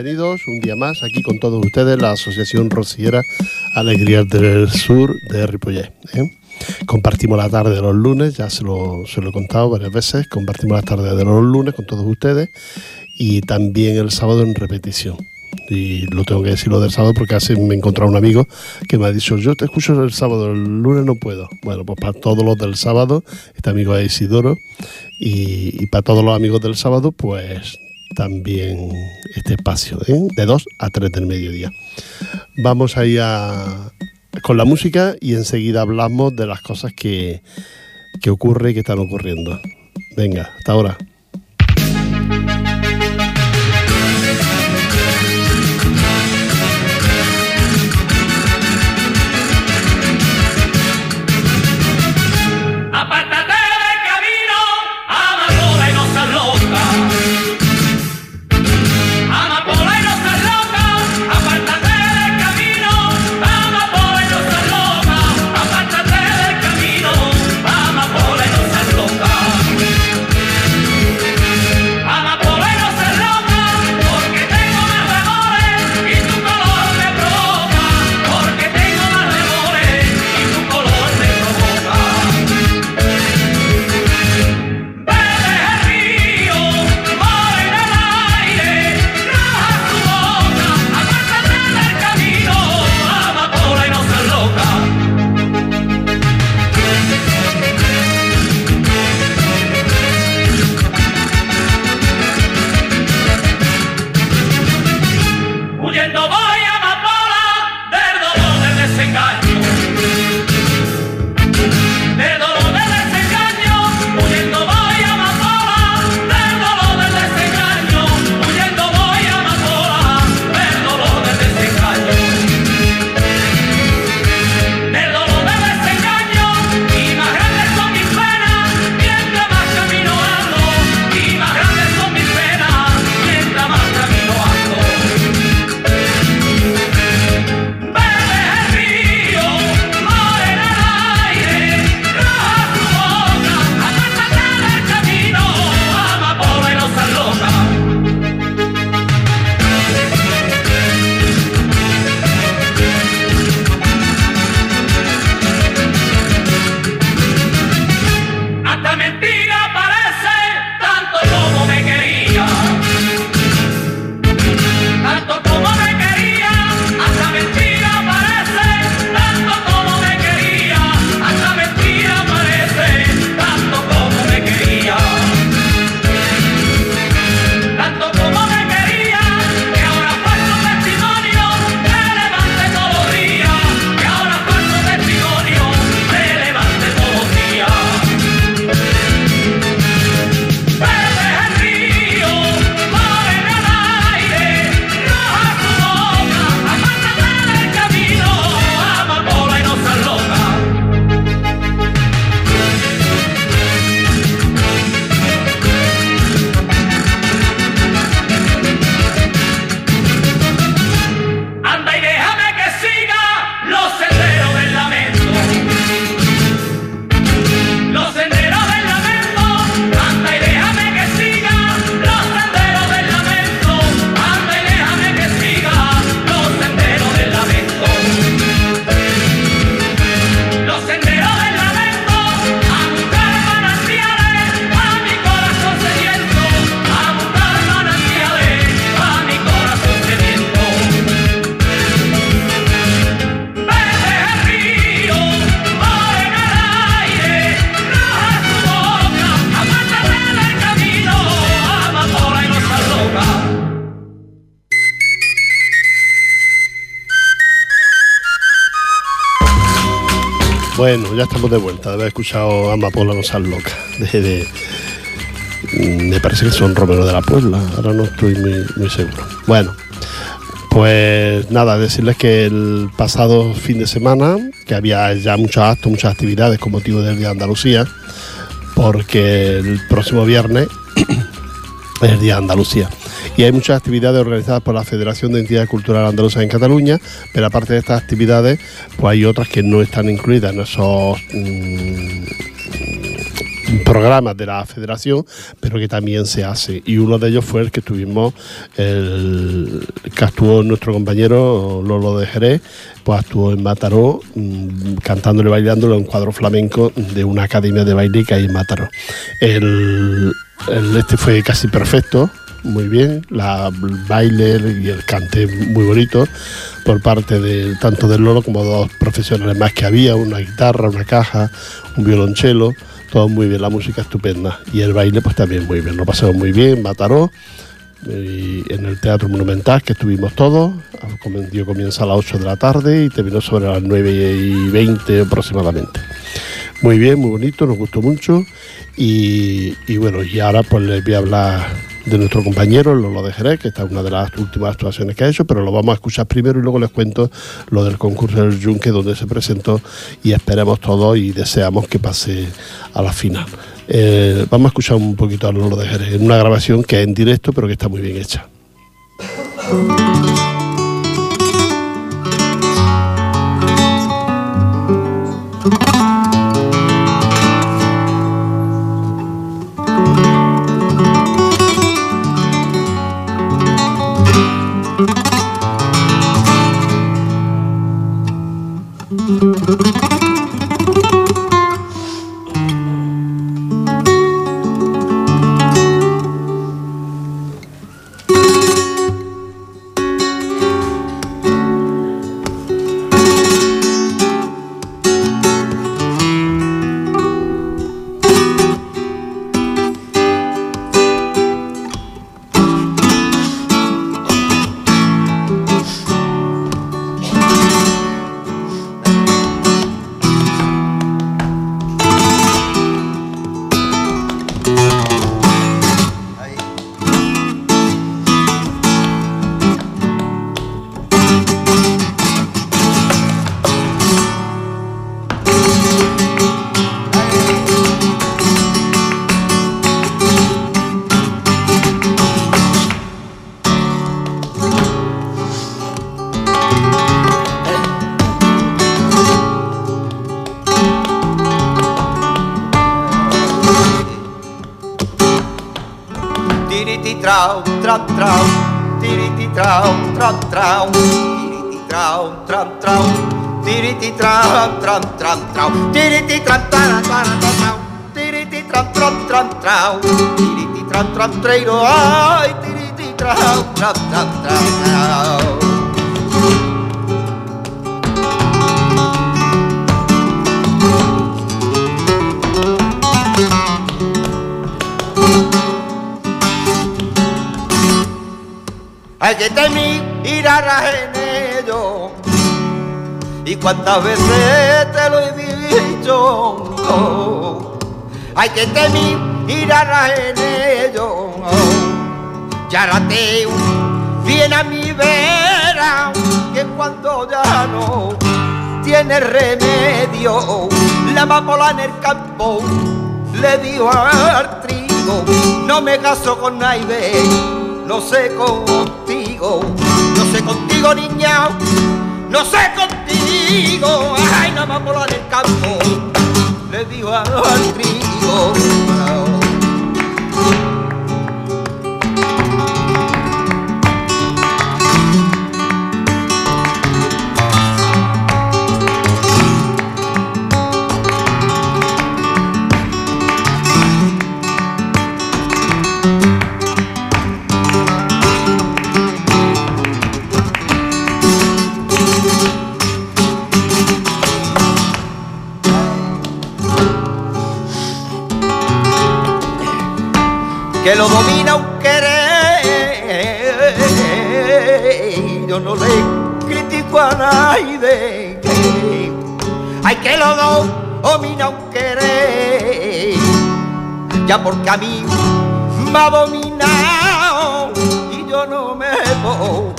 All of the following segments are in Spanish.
bienvenidos un día más aquí con todos ustedes, la Asociación Rociera Alegría del Sur de Ripollet. ¿eh? Compartimos la tarde de los lunes, ya se lo, he contado varias veces, compartimos la tarde de los lunes con todos ustedes y también el sábado en repetición. Y lo tengo que decir lo del sábado porque así me he encontrado un amigo que me ha dicho, yo te escucho el sábado, el lunes no puedo. Bueno, pues para todos los del sábado, este amigo es Isidoro, y para todos los amigos del sábado, pues también este espacio, ¿eh? de 2 a 3 del mediodía. Vamos a ir con la música y enseguida hablamos de las cosas que, que ocurre y que están ocurriendo. Venga, hasta ahora. De vuelta, de haber escuchado Amapola no seas loca. De, me parece que son Romero de la Puebla, ahora no estoy muy, seguro. Bueno, pues nada, decirles que el pasado fin de semana, que había ya muchos actos, muchas actividades con motivo del Día de Andalucía, porque el próximo viernes es el Día de Andalucía y hay muchas actividades organizadas por la Federación de Entidades Culturales Andaluzas en Cataluña, pero aparte de estas actividades, pues hay otras que no están incluidas en esos mm, programas de la federación, pero que también se hace. Y uno de ellos fue el que tuvimos, el que actuó nuestro compañero Lolo de Jerez, pues actuó en Mataró, mm, cantándole en un cuadro flamenco de una academia de baile que hay en Mataró. El, este fue casi perfecto, muy bien, la baile y el cante muy bonito por parte de tanto del Lolo como dos profesionales más que había, una guitarra, una caja, un violonchelo todo muy bien, la música estupenda y el baile pues también muy bien, lo pasamos muy bien, Mataró, en el Teatro Monumental que estuvimos todos, dio comienza a las 8 de la tarde y terminó sobre las 9 y 20 aproximadamente. Muy bien, muy bonito, nos gustó mucho y, y bueno, y ahora pues les voy a hablar de nuestro compañero Lolo de Jerez, que esta es una de las últimas actuaciones que ha hecho, pero lo vamos a escuchar primero y luego les cuento lo del concurso del Yunque donde se presentó y esperemos todos y deseamos que pase a la final. Eh, vamos a escuchar un poquito a Lolo de Jerez, en una grabación que es en directo pero que está muy bien hecha. tiriti trau, tra trau, tiriti trau, tra trau, tiriti trau, tra trau, tiriti trau, tra trau, trau, tiriti tra tra tra trau, tiriti tra tra tra trau, tiriti tra tra tra, ai, tiriti trau, tra tra tra trau. Que temí ir a ello. Y cuántas veces te lo he dicho. hay que temí ir a ello. Ya te viene a mi vera que cuando ya no tiene remedio la amapola en el campo le dio al trigo. No me caso con nadie no sé contigo no sé contigo niña. No sé contigo. Ay la amapola en el campo. Le dio al trigo lo domina un querer. Yo no le critico a nadie. Hay que lo domina un querer. Ya porque a mí me ha dominado y yo no me voy.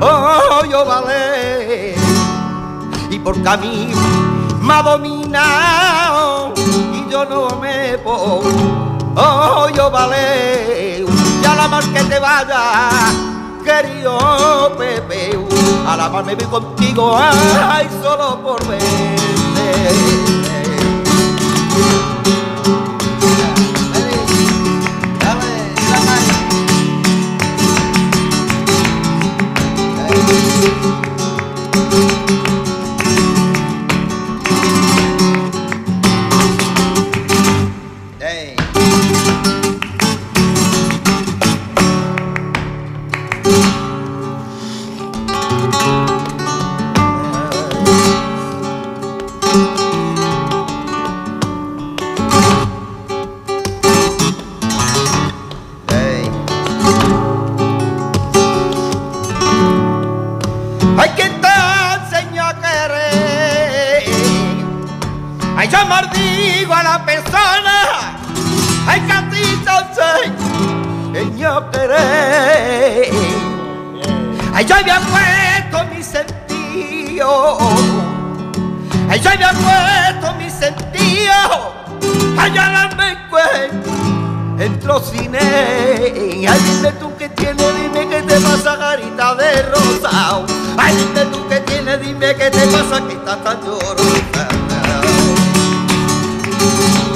Oh, yo vale. Y porque a mí me ha dominado y yo no me voy oh yo valeu, ya la más que te vaya, querido Pepe, alabarme vi contigo, ay, solo por verte. buena persona. Ay, Catito, soy yo querer. Ay, yo había puesto mi sentido. Ay, yo había puesto mi sentido. Allá la me encuentro entro cine. Ay, dime tú que tienes, dime que te pasa, garita de rosa. Ay, dime tú que tienes, dime que te pasa, que estás tan llorosa. Thank you.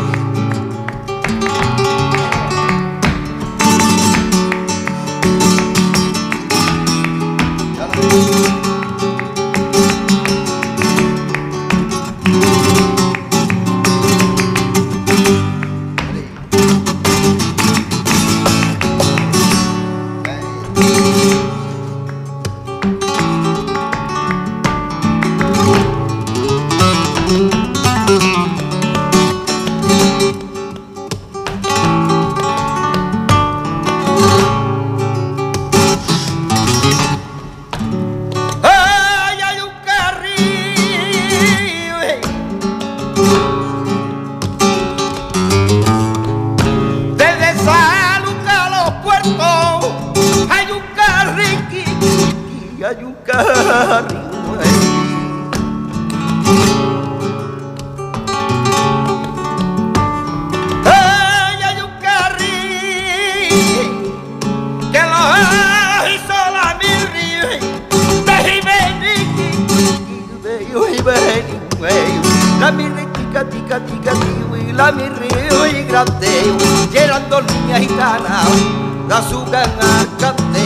migrante, llenando niña gitana, de azúcar cante,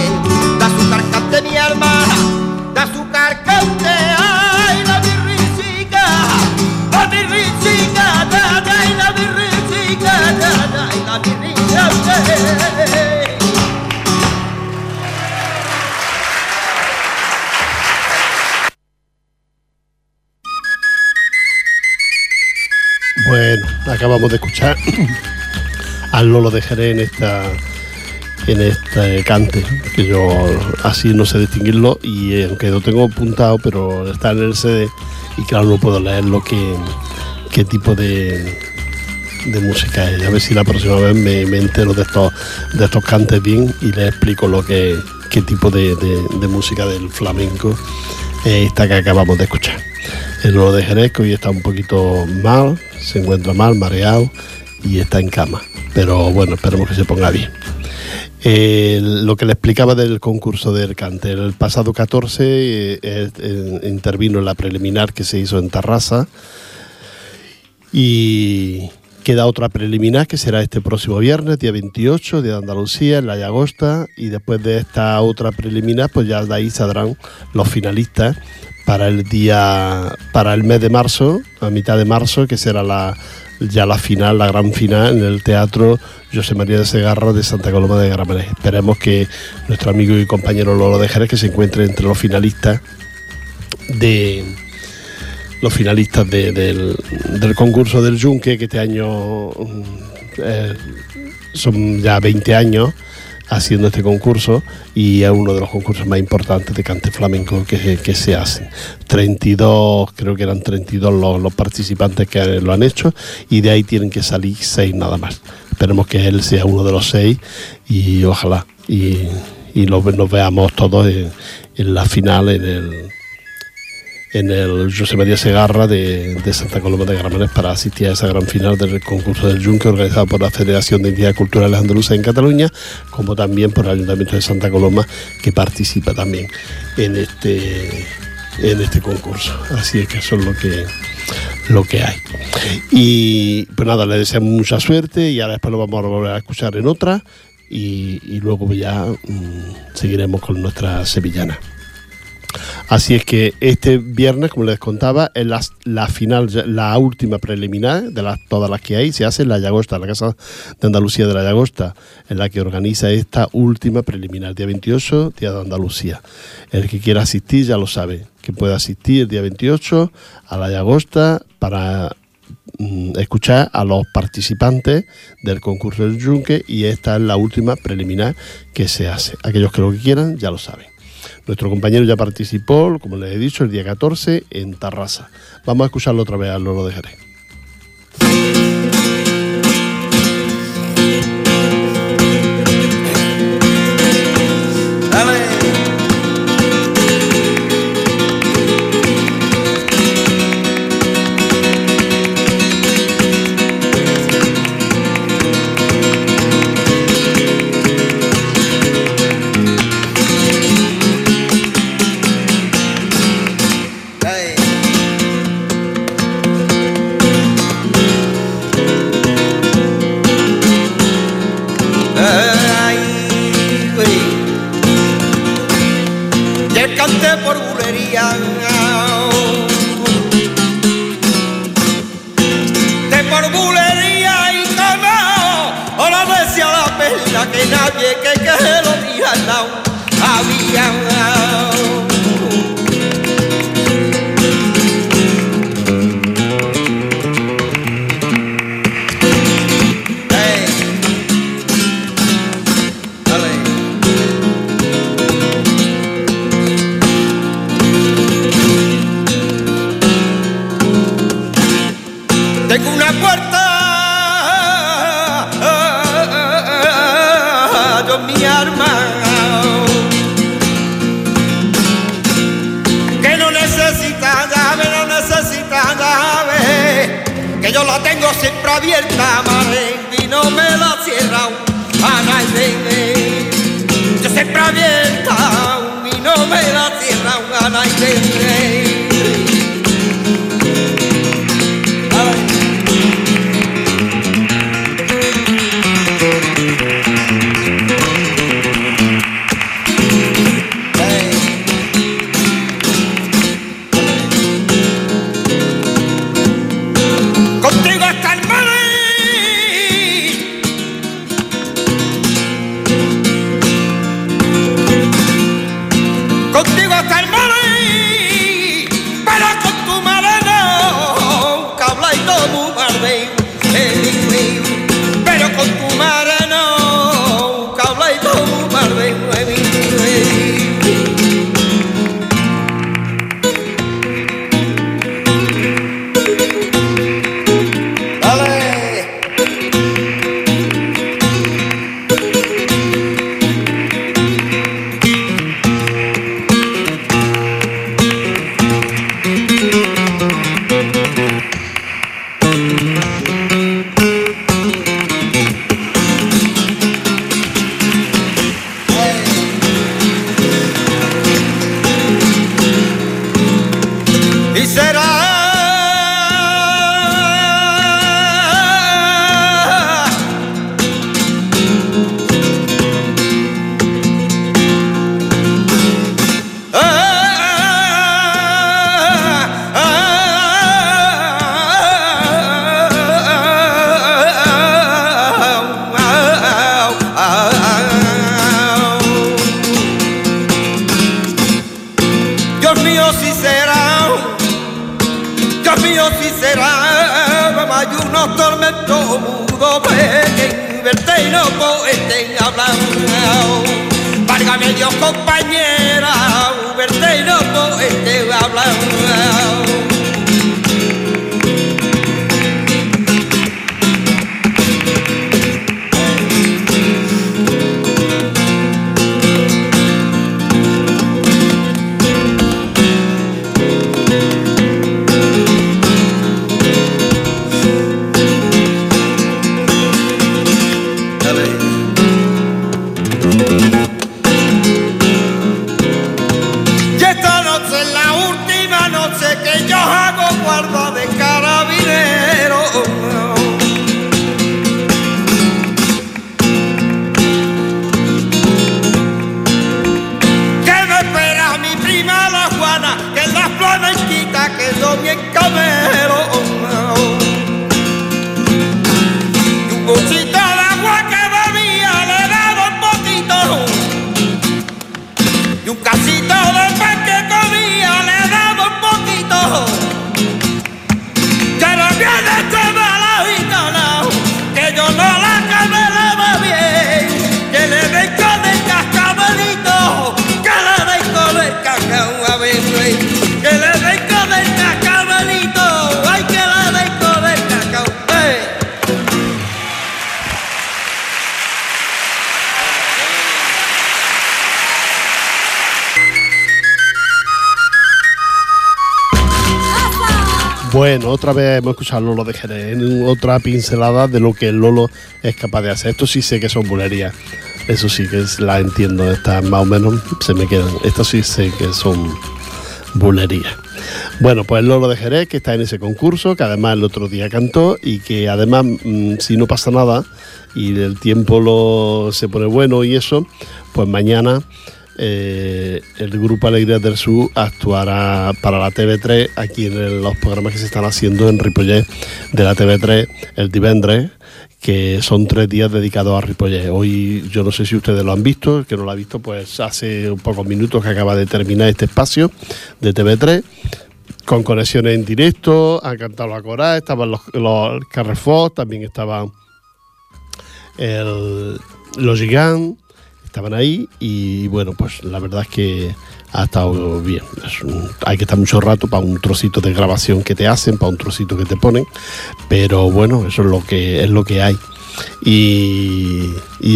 de azúcar cante mi alma, de azúcar cante, ay la birricica, la birricica, da da la birricica, da da la birricica. Bueno, escuchar al Lolo de Jerez en esta en este cante, que yo así no sé distinguirlo y aunque lo tengo apuntado, pero está en el CD y claro no puedo leerlo qué, qué tipo de, de música es. A ver si la próxima vez me, entero de estos, de estos cantes bien y les explico lo que qué tipo de, de música del flamenco es esta que acabamos de escuchar. El Lolo de Jerez que hoy está un poquito mal, se encuentra mal, mareado y está en cama. Pero bueno, esperemos que se ponga bien. Eh, lo que le explicaba del concurso del cante, el pasado 14 eh, eh, intervino la preliminar que se hizo en Tarrasa y queda otra preliminar que será este próximo viernes, día 28, de Andalucía, en la Llagosta, y después de esta otra preliminar, pues ya de ahí saldrán los finalistas para el día, para el mes de marzo, a mitad de marzo, que será la, ya la final, la gran final en el Teatro José María de Segarra de Santa Coloma de Gramenet. Esperemos que nuestro amigo y compañero Lolo de Jerez, que se encuentre entre los finalistas de los finalistas del, concurso del Yunque, que este año eh, son ya 20 años haciendo este concurso y es uno de los concursos más importantes de cante flamenco que, que se hacen. 32, creo que eran 32 los, los, participantes que lo han hecho y de ahí tienen que salir 6 nada más. Esperemos que él sea uno de los 6 y ojalá y, y nos, veamos todos en, en la final en el en el José María Segarra de, Santa Coloma de Gramenet para asistir a esa gran final del concurso del Junque organizado por la Federación de Entidades Culturales Andaluzas en Cataluña, como también por el Ayuntamiento de Santa Coloma que participa también en este en este concurso. Así es que eso es lo que lo que hay. Y pues nada, le deseamos mucha suerte y ahora después lo vamos a volver a escuchar en otra y, luego ya mm, seguiremos con nuestra sevillana. Así es que este viernes, como les contaba, es la, final, la última preliminar de las, todas las que hay, se hace en la Llagosta, la Casa de Andalucía de la Llagosta, en la que organiza esta última preliminar, día 28, Día de Andalucía. El que quiera asistir ya lo sabe, que puede asistir el día 28 a la Llagosta para mm, escuchar a los participantes del concurso del Yunque y esta es la última preliminar que se hace. Aquellos que lo quieran ya lo saben. Nuestro compañero ya participó, como les he dicho, el día 14 en Tarrasa. Vamos a escucharlo otra vez, lo lo dejaré. nuestro siempre abierta, Marendi no me la cierra, Anaide. Yo siempre abierta y no me la cierra, Anaide. coming. Bueno, otra vez hemos escuchado a Lolo de Jerez, en otra pincelada de lo que Lolo es capaz de hacer. Esto sí sé que son bulerías, eso sí que la entiendo, estas más o menos se me quedan. Esto sí sé que son bulerías. Bueno, pues Lolo de Jerez, que está en ese concurso, que además el otro día cantó y que además, mm, si no pasa nada y el tiempo lo, se pone bueno y eso, pues mañana eh, el grupo Alegría del Sur actuará para la TV3 aquí en los programas que se están haciendo en Ripollet de la TV3 el divendres que son tres días dedicados a Ripollet. Hoy yo no sé si ustedes lo han visto, el que no lo ha visto, pues hace pocos minutos que acaba de terminar este espacio de TV3 con conexiones en directo, han cantado la coral, estaban los, Carrefour, también estaban los Gigantes estaban ahí y bueno, pues la verdad es que ha estado bien. hay que estar mucho rato para un trocito de grabación que te hacen, para un trocito que te ponen, pero bueno, eso es lo que es lo que hay. Y,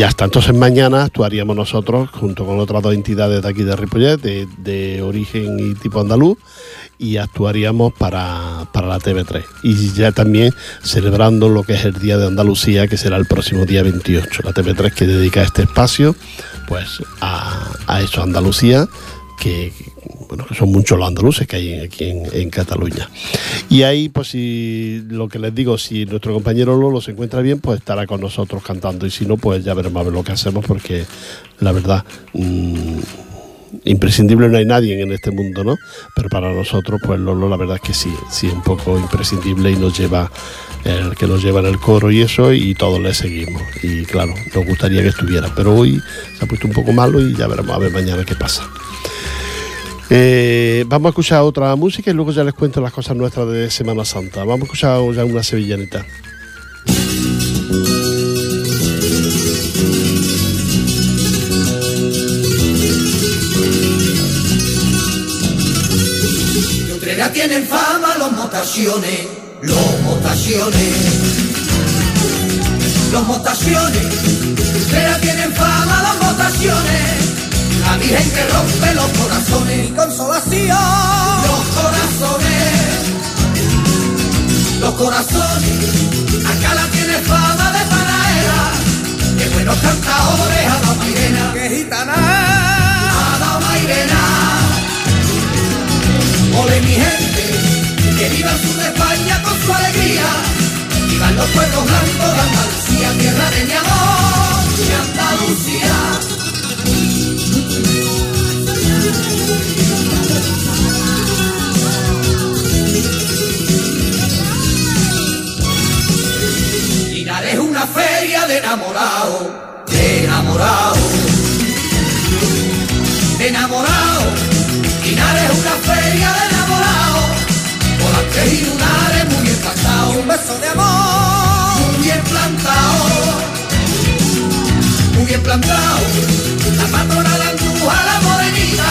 hasta entonces mañana actuaríamos nosotros junto con otras dos entidades de aquí de Ripollet, de, de origen y tipo andaluz, y actuaríamos para, la TV3. Y ya también celebrando lo que es el Día de Andalucía, que será el próximo día 28. La TV3 que dedica este espacio pues a, a eso, Andalucía, que, bueno, que son muchos los andaluces que hay aquí en, Cataluña. Y ahí, pues si lo que les digo, si nuestro compañero Lolo se encuentra bien, pues estará con nosotros cantando. Y si no, pues ya veremos a ver lo que hacemos, porque la verdad... Mm, imprescindible no hay nadie en este mundo, ¿no? Pero para nosotros, pues Lolo, la verdad es que sí, sí es un poco imprescindible y nos lleva el que nos lleva en el coro y eso, y todos le seguimos. Y claro, nos gustaría que estuviera, pero hoy se ha puesto un poco malo y ya veremos a ver mañana qué pasa. Eh, vamos a escuchar otra música y luego ya les cuento las cosas nuestras de Semana Santa. Vamos a escuchar ya una sevillanita. Ya tienen fama los motaciones, los motaciones, los motaciones. Ya tienen fama los motaciones, la Virgen que rompe los corazones. y consolación, los corazones, los corazones. Acá la tiene fama de panaera, que buenos cantadores a la Mairena, que gitana, a la Mairena. Ole mi gente, que viva el sur de España con su alegría. Vivan los pueblos blancos de Andalucía, tierra de mi amor, de Andalucía. Es una feria de enamorado, de enamorado, de enamorado una feria de enamorados, con las y muy bien un beso de amor, muy bien plantado, muy bien plantado. La patrona, la anduja, la morenita,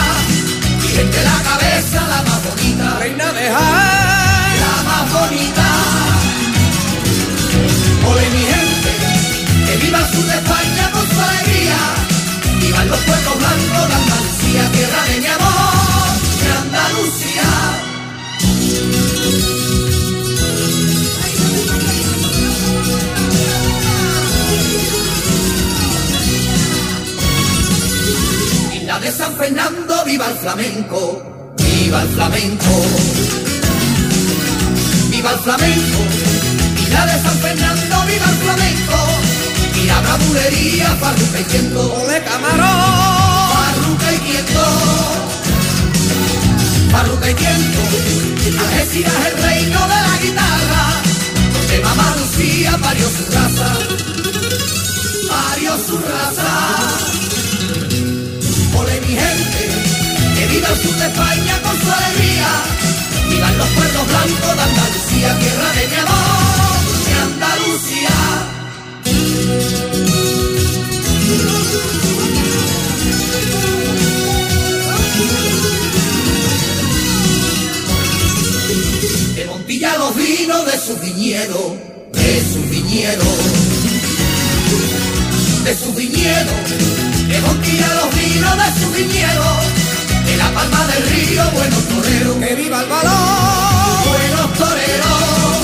y gente la cabeza, la más bonita. Reina de Jaén, la más bonita. Ole mi gente, que viva sur de España con su alegría, vivan los pueblos blancos de Andalucía, tierra de mi amor de San Fernando, viva el flamenco, viva el flamenco. Viva el flamenco, y de San Fernando, viva el flamenco. Y la bravulería, farruca y quieto. ¡Ole, camarón! Farruca y quieto. Farruca y quiento, Algeciras el reino de la guitarra, donde mamá Lucía parió su raza, parió su raza mi gente, que viva el sur de España con su alegría, vivan los pueblos blancos de Andalucía, tierra de mi amor, De su viñedo, de su viñedo, de su viñedo que Montilla los vinos de su viñedo, en la palma del río, buenos toreros, que viva el valor, buenos toreros,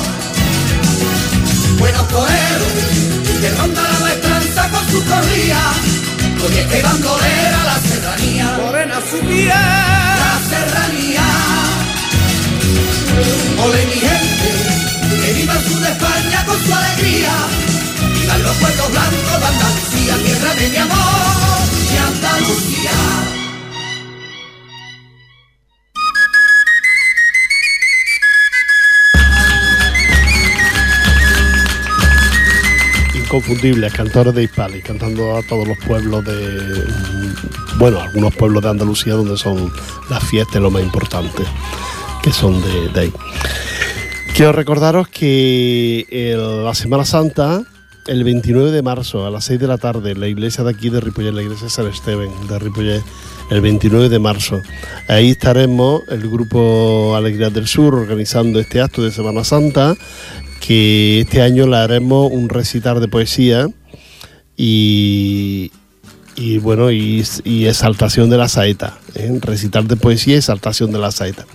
buenos toreros, que ronda la maestranza con su corría, con que bandolera la serranía, morena su piel, la serranía, ole mi gente, que viva el sur de España con su alegría, vivan los pueblos blancos de Andalucía, tierra de mi amor. Inconfundibles, cantores de Hispali, cantando a todos los pueblos de, bueno, algunos pueblos de Andalucía donde son las fiestas lo más importante, que son de, ahí. Quiero recordaros que la Semana Santa el 29 de marzo a las 6 de la tarde la iglesia de aquí de Ripollet, la iglesia San Esteban de Ripollet, el 29 de marzo. Ahí estaremos el grupo Alegría del Sur organizando este acto de Semana Santa, que este año le haremos un recitar de poesía y, y bueno, y, exaltación de la saeta. ¿eh? Recitar de poesía y exaltación de la saeta.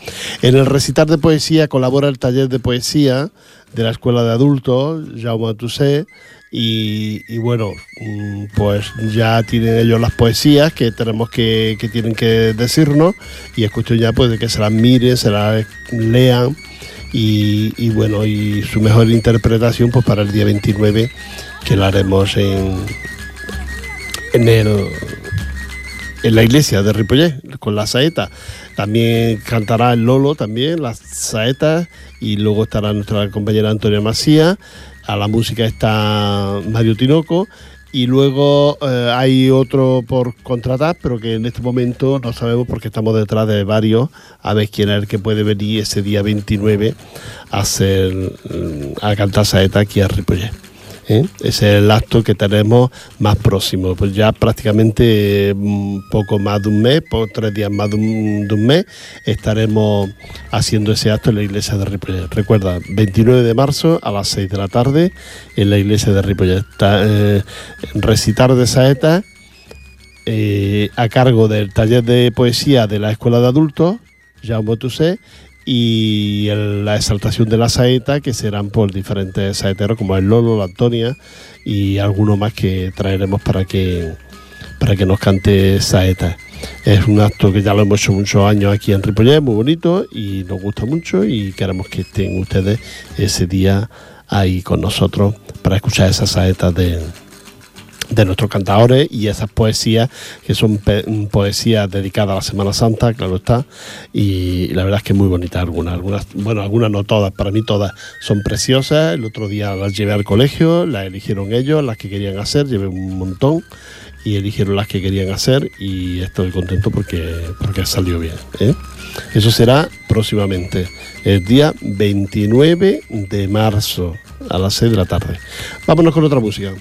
En el recitar de poesía colabora el taller de poesía de la Escuela de Adultos, Jaume Toussaint, y, bueno, mm, pues ya tienen ellos las poesías que tenemos que, que tienen que decirnos y escucho ya pues de que se las miren, se las lean y, bueno, y su mejor interpretación pues para el día 29 que la haremos en, en, el, en la iglesia de Ripollet con la saeta. También cantará el Lolo también, las saetas y luego estará nuestra compañera Antonia Macía a la música está Mario Tinoco y luego eh, hay otro por contratar, pero que en este momento no sabemos porque estamos detrás de varios, a ver quién es el que puede venir ese día 29 a, hacer, mm, a cantar saeta aquí a Ripollet. ¿Eh? Ese es el acto que tenemos más próximo. Pues ya prácticamente mm, poco más de un mes, por tres días más de un, mes, estaremos haciendo ese acto en la iglesia de Ripollet. Recuerda, 29 de marzo a las 6 de la tarde en la iglesia de Ripollet. Eh, recitar de saeta eh, a cargo del taller de poesía de la Escuela de Adultos, Jaume Toussaint, y la exaltación de la saeta, que serán por diferentes saeteros como el Lolo, la Antonia y alguno más que traeremos para que, para que nos cante saeta. Es un acto que ya lo hemos hecho muchos años aquí en Ripollet, muy bonito y nos gusta mucho y queremos que estén ustedes ese día ahí con nosotros para escuchar esas saetas de, de nuestros cantadores y esas poesías que son poesías dedicadas a la Semana Santa, claro está, y la verdad es que muy bonitas algunas, algunas, bueno, algunas no todas, para mí todas son preciosas, el otro día las llevé al colegio, las eligieron ellos, las que querían hacer, llevé un montón y eligieron las que querían hacer y estoy contento porque, porque salió bien. ¿eh? Eso será próximamente, el día 29 de marzo a las 6 de la tarde. Vámonos con otra música.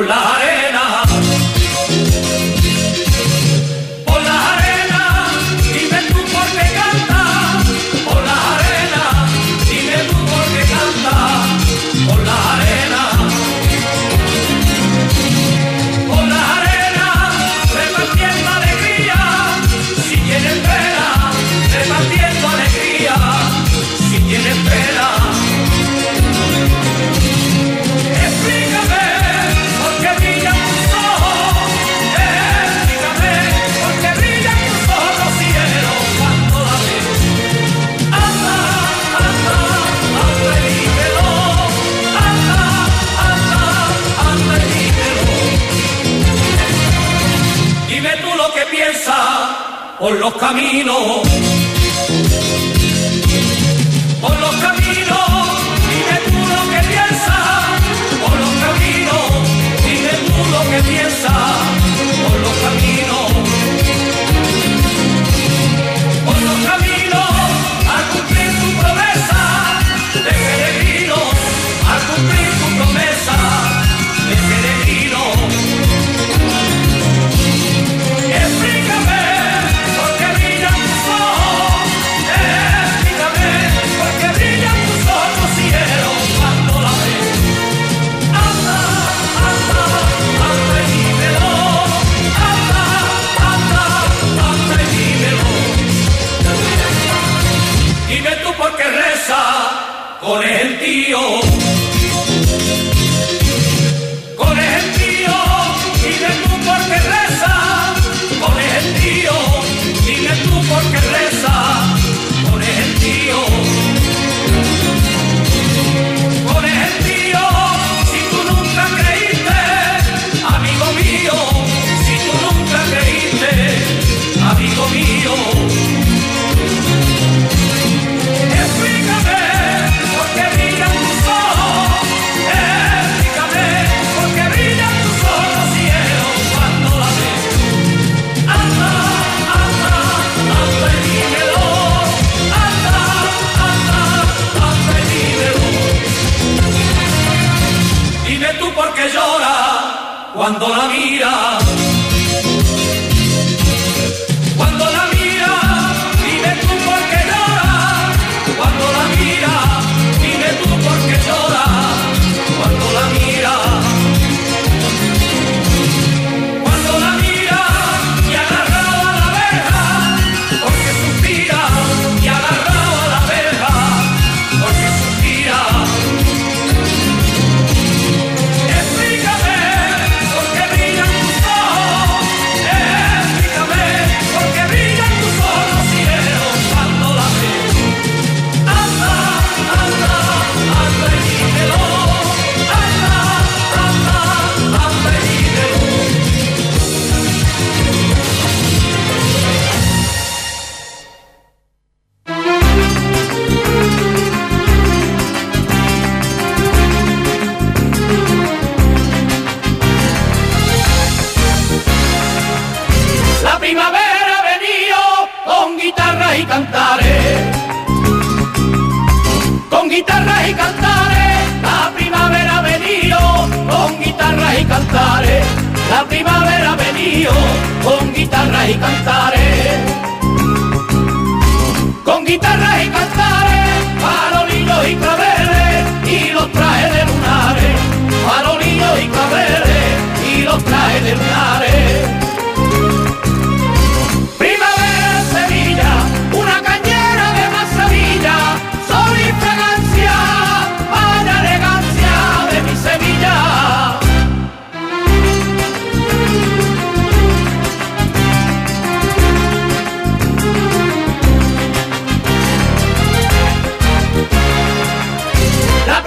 Por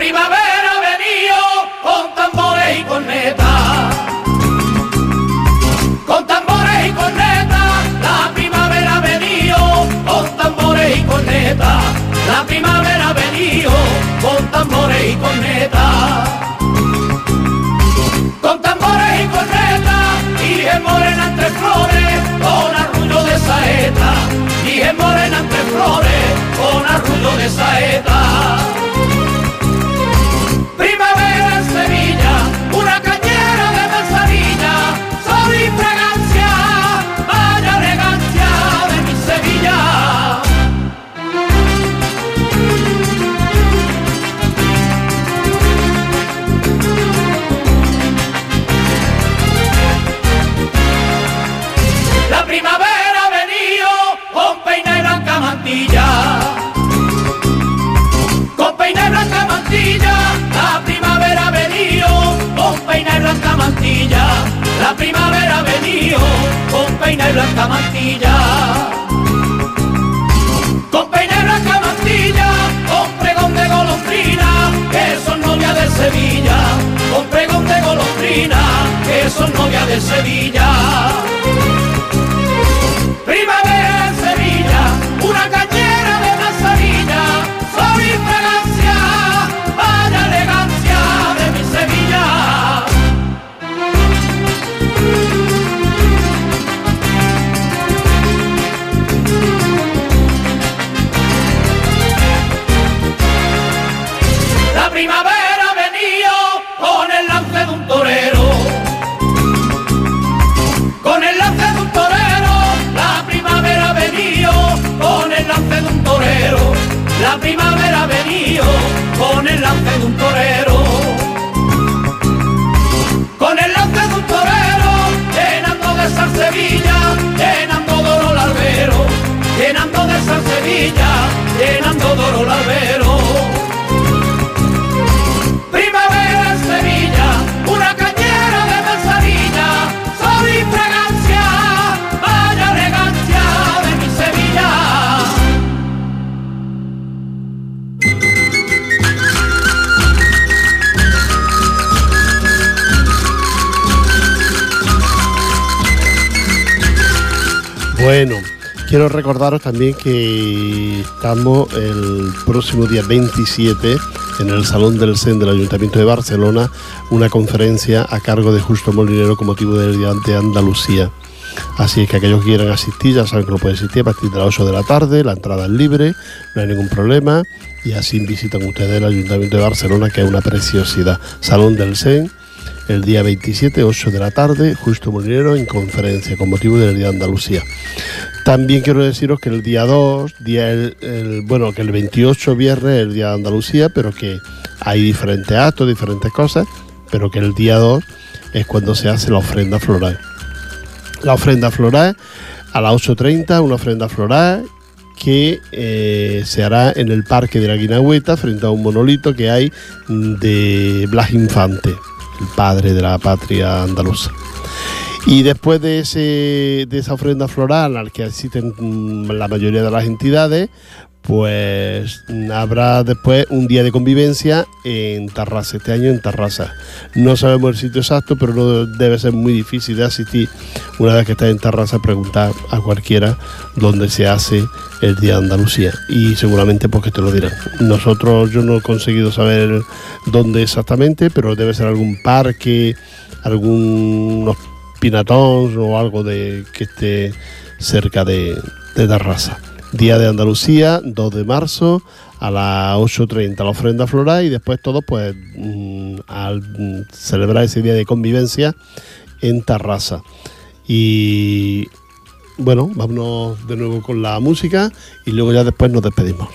primavera ha venido con tambores y cornetas. Con tambores y cornetas, la primavera ha venido con tambores y cornetas. La primavera ha venido con tambores y cornetas. Con tambores y cornetas, y en morena entre flores, con arrullo de saeta. Y en morena entre flores, con arrullo de saeta. con peina y blanca mantilla. Con peina y blanca mantilla, con pregón de golondrina, que son novia de Sevilla. Con pregón de golondrina, que son novia de Sevilla. Recordaros también que estamos el próximo día 27 en el Salón del CEN del Ayuntamiento de Barcelona, una conferencia a cargo de Justo Molinero con motivo del Día de Andalucía. Así que aquellos que quieran asistir ya saben que lo pueden asistir a partir de las 8 de la tarde, la entrada es libre, no hay ningún problema y así visitan ustedes el Ayuntamiento de Barcelona que es una preciosidad. Salón del CEN, el día 27, 8 de la tarde, Justo Molinero en conferencia con motivo del Día de Andalucía. También quiero deciros que el día 2, día el, bueno, que el 28 viernes es el Día de Andalucía, pero que hay diferentes actos, diferentes cosas, pero que el día 2 es cuando se hace la ofrenda floral. La ofrenda floral a las 8.30, una ofrenda floral que eh, se hará en el Parque de la Guinagüeta frente a un monolito que hay de Blas Infante, el padre de la patria andaluza. Y después de, ese, de esa ofrenda floral al que asisten la mayoría de las entidades, pues habrá después un día de convivencia en Tarrasa, este año en Tarrasa. No sabemos el sitio exacto, pero no debe ser muy difícil de asistir. Una vez que estés en Tarrasa, preguntar a cualquiera dónde se hace el Día de Andalucía. Y seguramente porque te lo dirán. Nosotros, yo no he conseguido saber dónde exactamente, pero debe ser algún parque, algunos pinatons o algo de que esté cerca de, de Tarrasa. Día de Andalucía, 2 de marzo, a las 8.30 la ofrenda floral y después todos pues mm, al mm, celebrar ese día de convivencia en Tarrasa. Y bueno, vámonos de nuevo con la música y luego ya después nos despedimos.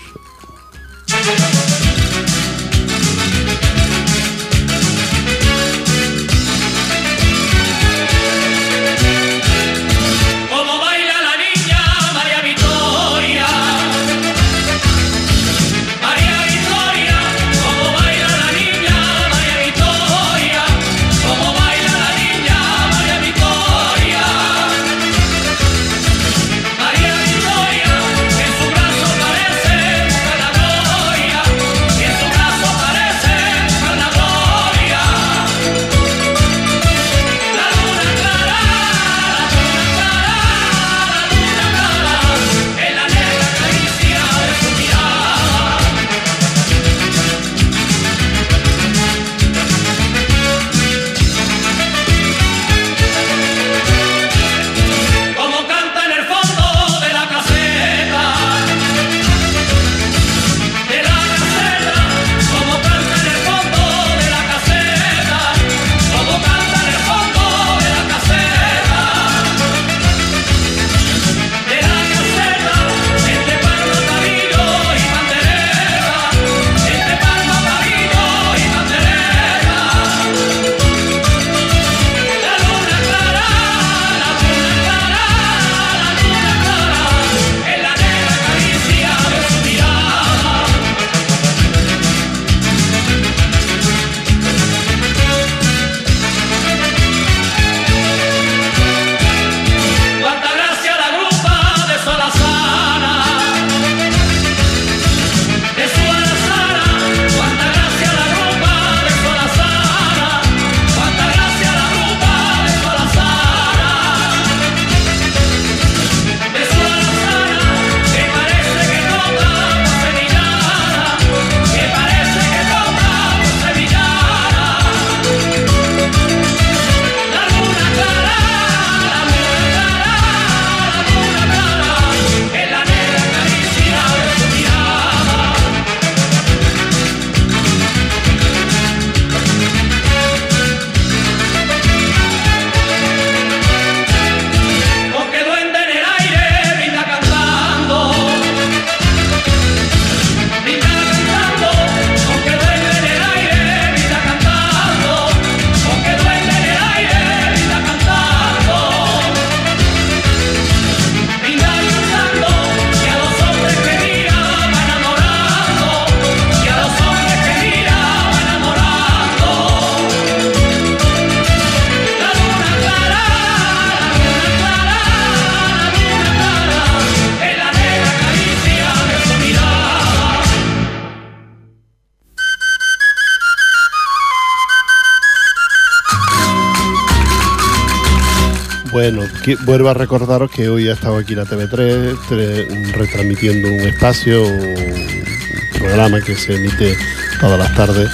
Que- vuelvo a recordaros que hoy ha estado aquí la TV3 tre- retransmitiendo un espacio, un programa que se emite todas las tardes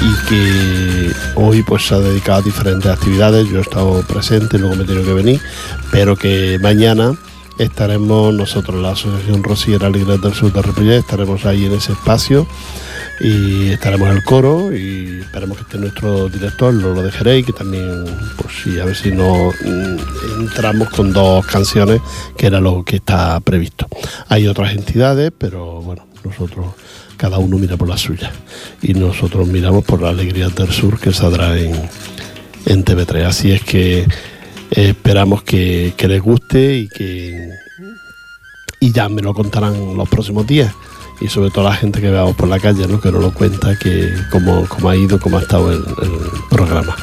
y que hoy pues se ha dedicado a diferentes actividades. Yo he estado presente, luego me he tenido que venir, pero que mañana estaremos nosotros, la Asociación Rosiera Alegres del Sur de Ripollet, estaremos ahí en ese espacio y estaremos el coro y esperemos que esté nuestro director, lo, lo dejaré y que también, pues sí, a ver si nos mm, entramos con dos canciones, que era lo que está previsto. Hay otras entidades, pero bueno, nosotros, cada uno mira por la suya y nosotros miramos por la Alegría del Sur que saldrá en, en TV3. Así es que eh, esperamos que, que les guste y que y ya me lo contarán los próximos días y sobre todo la gente que veamos por la calle ¿no? que nos lo cuenta que cómo, cómo ha ido cómo ha estado el, programa.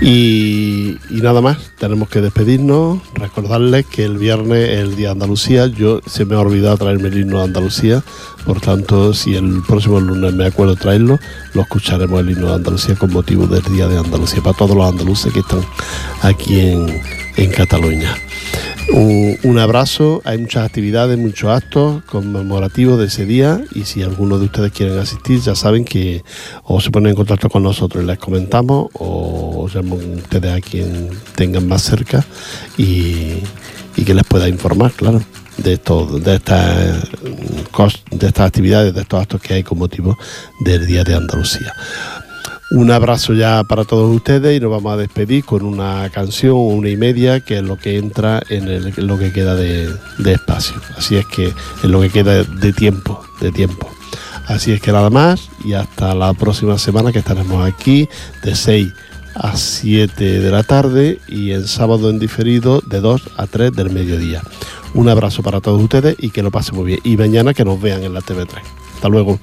Y, nada más tenemos que despedirnos recordarles que el viernes es el día de Andalucía. Yo se me ha olvidado traerme el himno de Andalucía por tanto si el próximo lunes me acuerdo traerlo lo escucharemos el himno de Andalucía con motivo del día de Andalucía para todos los andaluces que están aquí en, en Cataluña un, abrazo, hay muchas actividades, muchos actos conmemorativos de ese día y si alguno de ustedes quieren asistir ya saben que o se ponen en contacto con nosotros y les comentamos o llaman ustedes a quien tengan más cerca y, que les pueda informar, claro, de esto, de estas mm, de estas actividades, de estos actos que hay con motivo del Día de Andalucía. Un abrazo ya para todos ustedes y nos vamos a despedir con una canción, una y media, que es lo que entra en, el- lo que queda de, espacio. Así es que en lo que queda de tiempo, de tiempo. Así es que nada más y hasta la próxima semana que estaremos aquí de 6 a 7 de la tarde y en sábado en diferido de 2 a 3 del mediodía. Un abrazo para todos ustedes y que lo pasen muy bien. Y mañana que nos vean en la TV3. Hasta luego.